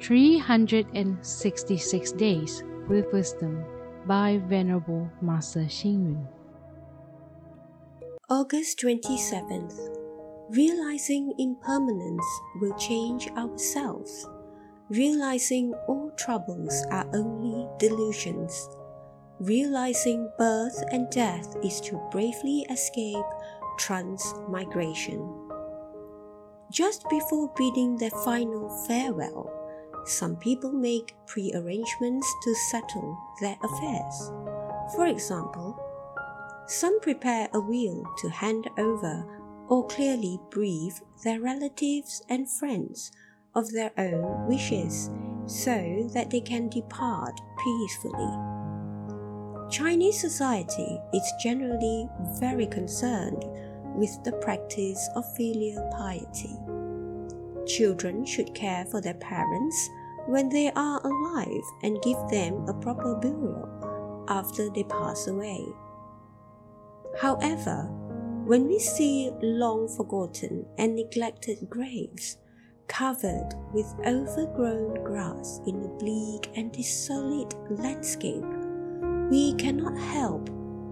366 Days with Wisdom by Venerable Master Xing. August 27th. Realizing impermanence will change ourselves. Realizing all troubles are only delusions. Realizing birth and death is to bravely escape transmigration. Just before bidding their final farewell, some people make prearrangements to settle their affairs. For example, some prepare a will to hand over or clearly brief their relatives and friends of their own wishes so that they can depart peacefully. Chinese society is generally very concerned with the practice of filial piety. Children should care for their parents when they are alive and give them a proper burial after they pass away. However, when we see long forgotten and neglected graves covered with overgrown grass in a bleak and desolate landscape, we cannot help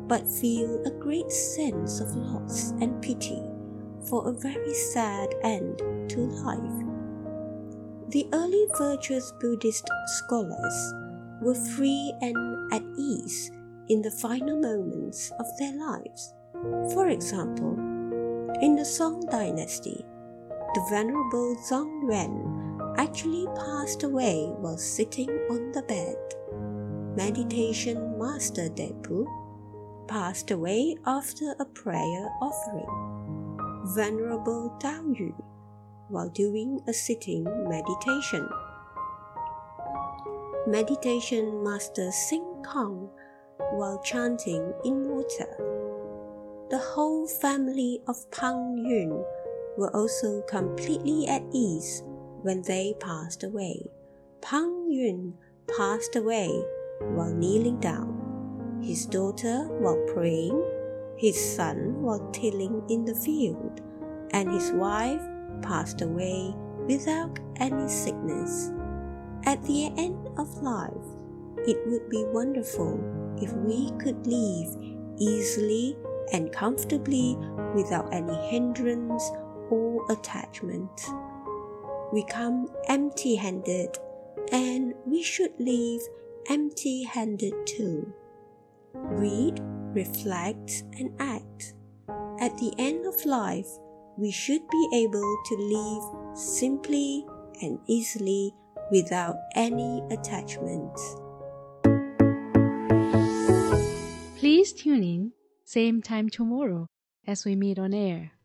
but feel a great sense of loss and pity for a very sad end to life. The early virtuous Buddhist scholars were free and at ease in the final moments of their lives. For example, in the Song dynasty, the Venerable Zhang Yuan actually passed away while sitting on the bed meditation master Depu, passed away after a prayer offering. Venerable Tao Yu, while doing a sitting meditation. Meditation master Sing Kong, while chanting in water. The whole family of Pang Yun were also completely at ease when they passed away. Pang Yun passed away while kneeling down, his daughter while praying, his son was tilling in the field, and his wife passed away without any sickness. At the end of life, it would be wonderful if we could live easily and comfortably without any hindrance or attachment. We come empty handed and we should leave empty handed too. Read, reflect, and act. At the end of life, we should be able to live simply and easily without any attachment. Please tune in, same time tomorrow as we meet on air.